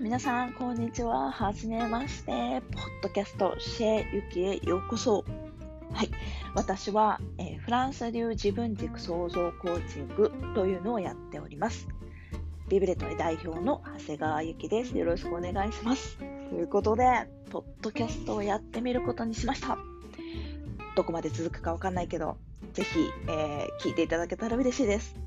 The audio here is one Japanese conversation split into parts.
皆さん、こんにちは。はじめまして。ポッドキャスト、シェユキへようこそ。はい。私は、えー、フランス流自分軸創造コーチングというのをやっております。ビブレトリ代表の長谷川由紀です。よろしくお願いします。ということで、ポッドキャストをやってみることにしました。どこまで続くかわかんないけど、ぜひ、えー、聞いていただけたら嬉しいです。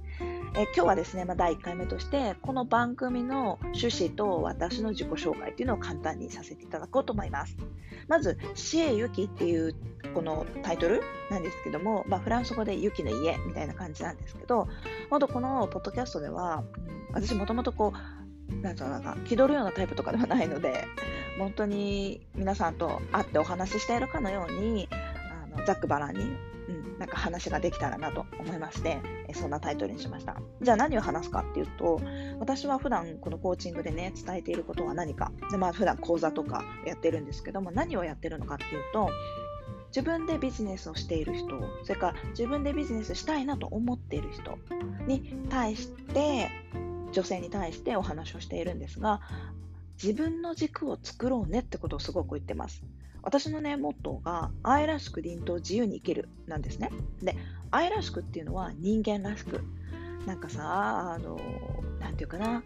え今日はですね、まあ、第1回目としてこの番組の趣旨と私の自己紹介っていうのを簡単にさせていただこうと思います。まず、シエユキっていうこのタイトルなんですけども、まあ、フランス語でユキの家みたいな感じなんですけど、本当このポッドキャストでは、私もともとこう、なんうなんか気取るようなタイプとかではないので、本当に皆さんと会ってお話ししているかのように、あのざっくばらんにうん、なんか話ができたらなと思いまして、そんなタイトルにしました。じゃあ何を話すかっていうと、私は普段このコーチングでね、伝えていることは何か、でまあ普段講座とかやってるんですけども、何をやってるのかっていうと、自分でビジネスをしている人、それから自分でビジネスしたいなと思っている人に対して、女性に対してお話をしているんですが、自分の軸を作ろうねってことをすごく言ってます。私のね、モットーが、愛らしく凛と自由に生きるなんですね。で、愛らしくっていうのは人間らしく。なんかさ、あの、なんていうかな、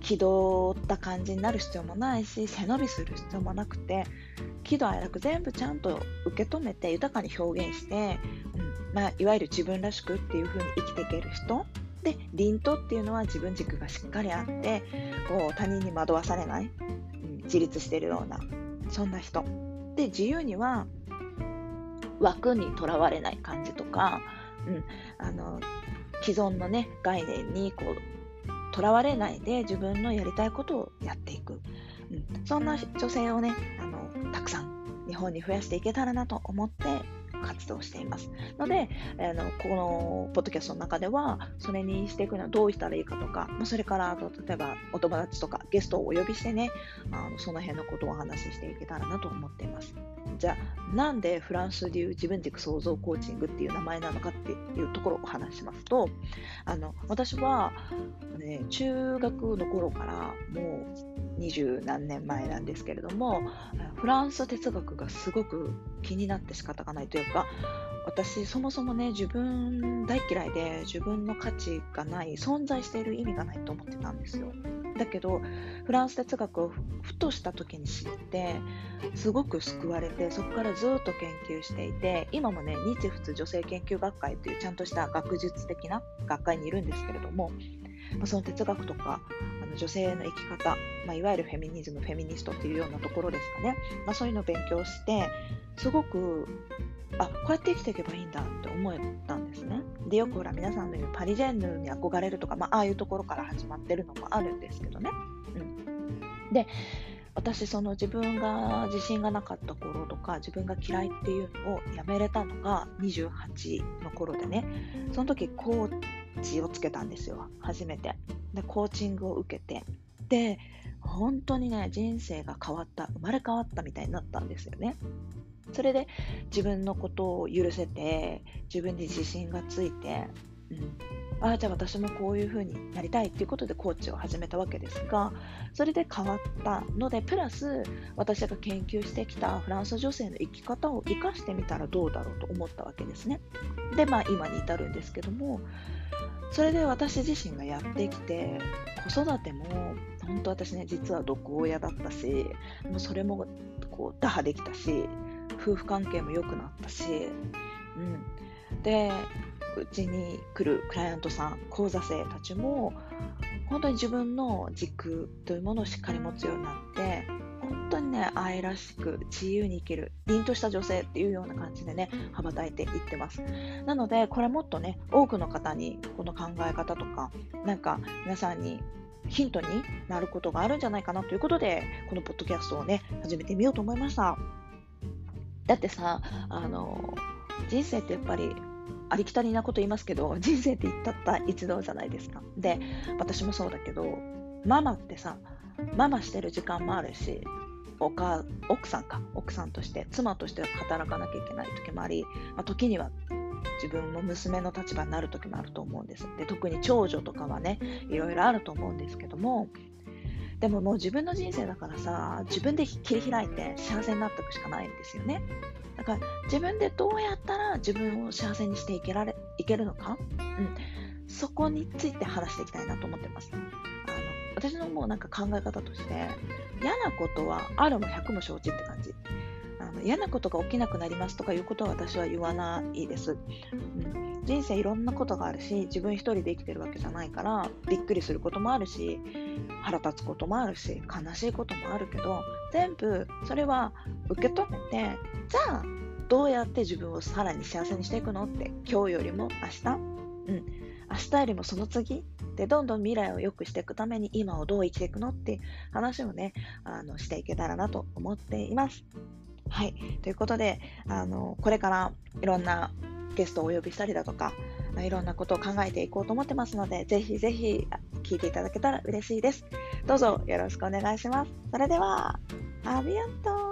気取った感じになる必要もないし、背伸びする必要もなくて、喜怒哀楽全部ちゃんと受け止めて豊かに表現して、うんまあ、いわゆる自分らしくっていう風に生きていける人で、凛とっていうのは自分軸がしっかりあって、こう他人に惑わされない、うん、自立してるようなそんな人。で、自由には枠にとらわれない感じとか、うん、あの既存のね概念にこうとらわれないで自分のやりたいことをやっていく、うん、そんな女性をねあのたくさん日本に増やしていけたらなと思って活動しています。ので、あのこのポッドキャストの中では、それにしていくにはどうしたらいいかとか、それから例えばお友達とかゲストをお呼びしてね、あのその辺のことをお話ししていけたらなと思っています。じゃあ、なんでフランス流自分軸創造コーチングっていう名前なのかっていうところをお話しますと、あの私は、ね、中学の頃からもう二十何年前なんですけれども、フランス哲学がすごく気になって仕方がないというか、私そもそもね自分大嫌いで自分の価値がない存在している意味がないと思ってたんですよ。だけどフランス哲学をふとした時に知ってすごく救われてそこからずっと研究していて今もね日仏女性研究学会というちゃんとした学術的な学会にいるんですけれどもまその哲学とかあの女性の生き方、まあ、いわゆるフェミニズムフェミニストっていうようなところですかね、まあ、そういうのを勉強してすごくあこうやって生きていけばいいんだって思ったんですね。でよくほら皆さんの言うパリジェンヌに憧れるとか、まあ、あいうところから始まってるのもあるんですけどね。うん、で私その自分が自信がなかった頃とか自分が嫌いっていうのをやめれたのが28の頃でねその時コーチをつけたんですよ。初めて。でコーチングを受けて。で本当にね人生が変わった生まれ変わったみたいになったんですよね。それで自分のことを許せて自分に自信がついて、うん、ああじゃあ私もこういうふうになりたいっていうことでコーチを始めたわけですがそれで変わったのでプラス私が研究してきたフランス女性の生き方を生かしてみたらどうだろうと思ったわけですね。でまあ今に至るんですけどもそれで私自身がやってきて子育ても本当私ね実は毒親だったしもうそれもこう打破できたし夫婦関係も良くなったし、うん、でうちに来るクライアントさん講座生たちも本当に自分の軸というものをしっかり持つようになって本当にね愛らしく自由に生きる凛とした女性っていうような感じでね羽ばたいていってます。なのでこれもっとね多くの方にこの考え方とかなんか皆さんにヒントになることがあるんじゃないかなということでこのポッドキャストをね始めてみようと思いました。だってさあの人生ってやっぱりありきたりなこと言いますけど人生ってたった一度じゃないですか。で私もそうだけどママってさママしてる時間もあるしおか奥さんか奥さんとして妻として働かなきゃいけない時もあり、まあ、時には自分も娘の立場になる時もあると思うんですで特に長女とかはねいろいろあると思うんですけどもでももう自分の人生だからさ、自分で切り開いて幸せになっていくしかないんですよね。だから自分でどうやったら自分を幸せにしていけられいけるのか、うん、そこについて話していきたいなと思ってます。私のもうなんか考え方として嫌なことはあるも100も承知って感じ。あの嫌なことが起きなくなりますとかいうことは私は言わないです。うん人生いろんなことがあるし自分一人で生きてるわけじゃないからびっくりすることもあるし腹立つこともあるし悲しいこともあるけど全部それは受け止めてじゃあどうやって自分をさらに幸せにしていくのって今日よりも明日うん明日よりもその次でどんどん未来を良くしていくために今をどう生きていくのって話をねあのしていけたらなと思っています。はい。ということで、あの、これからいろんなゲストをお呼びしたりだとか、いろんなことを考えていこうと思ってますので、ぜひぜひ聞いていただけたら嬉しいです。どうぞよろしくお願いします。それでは、アビアント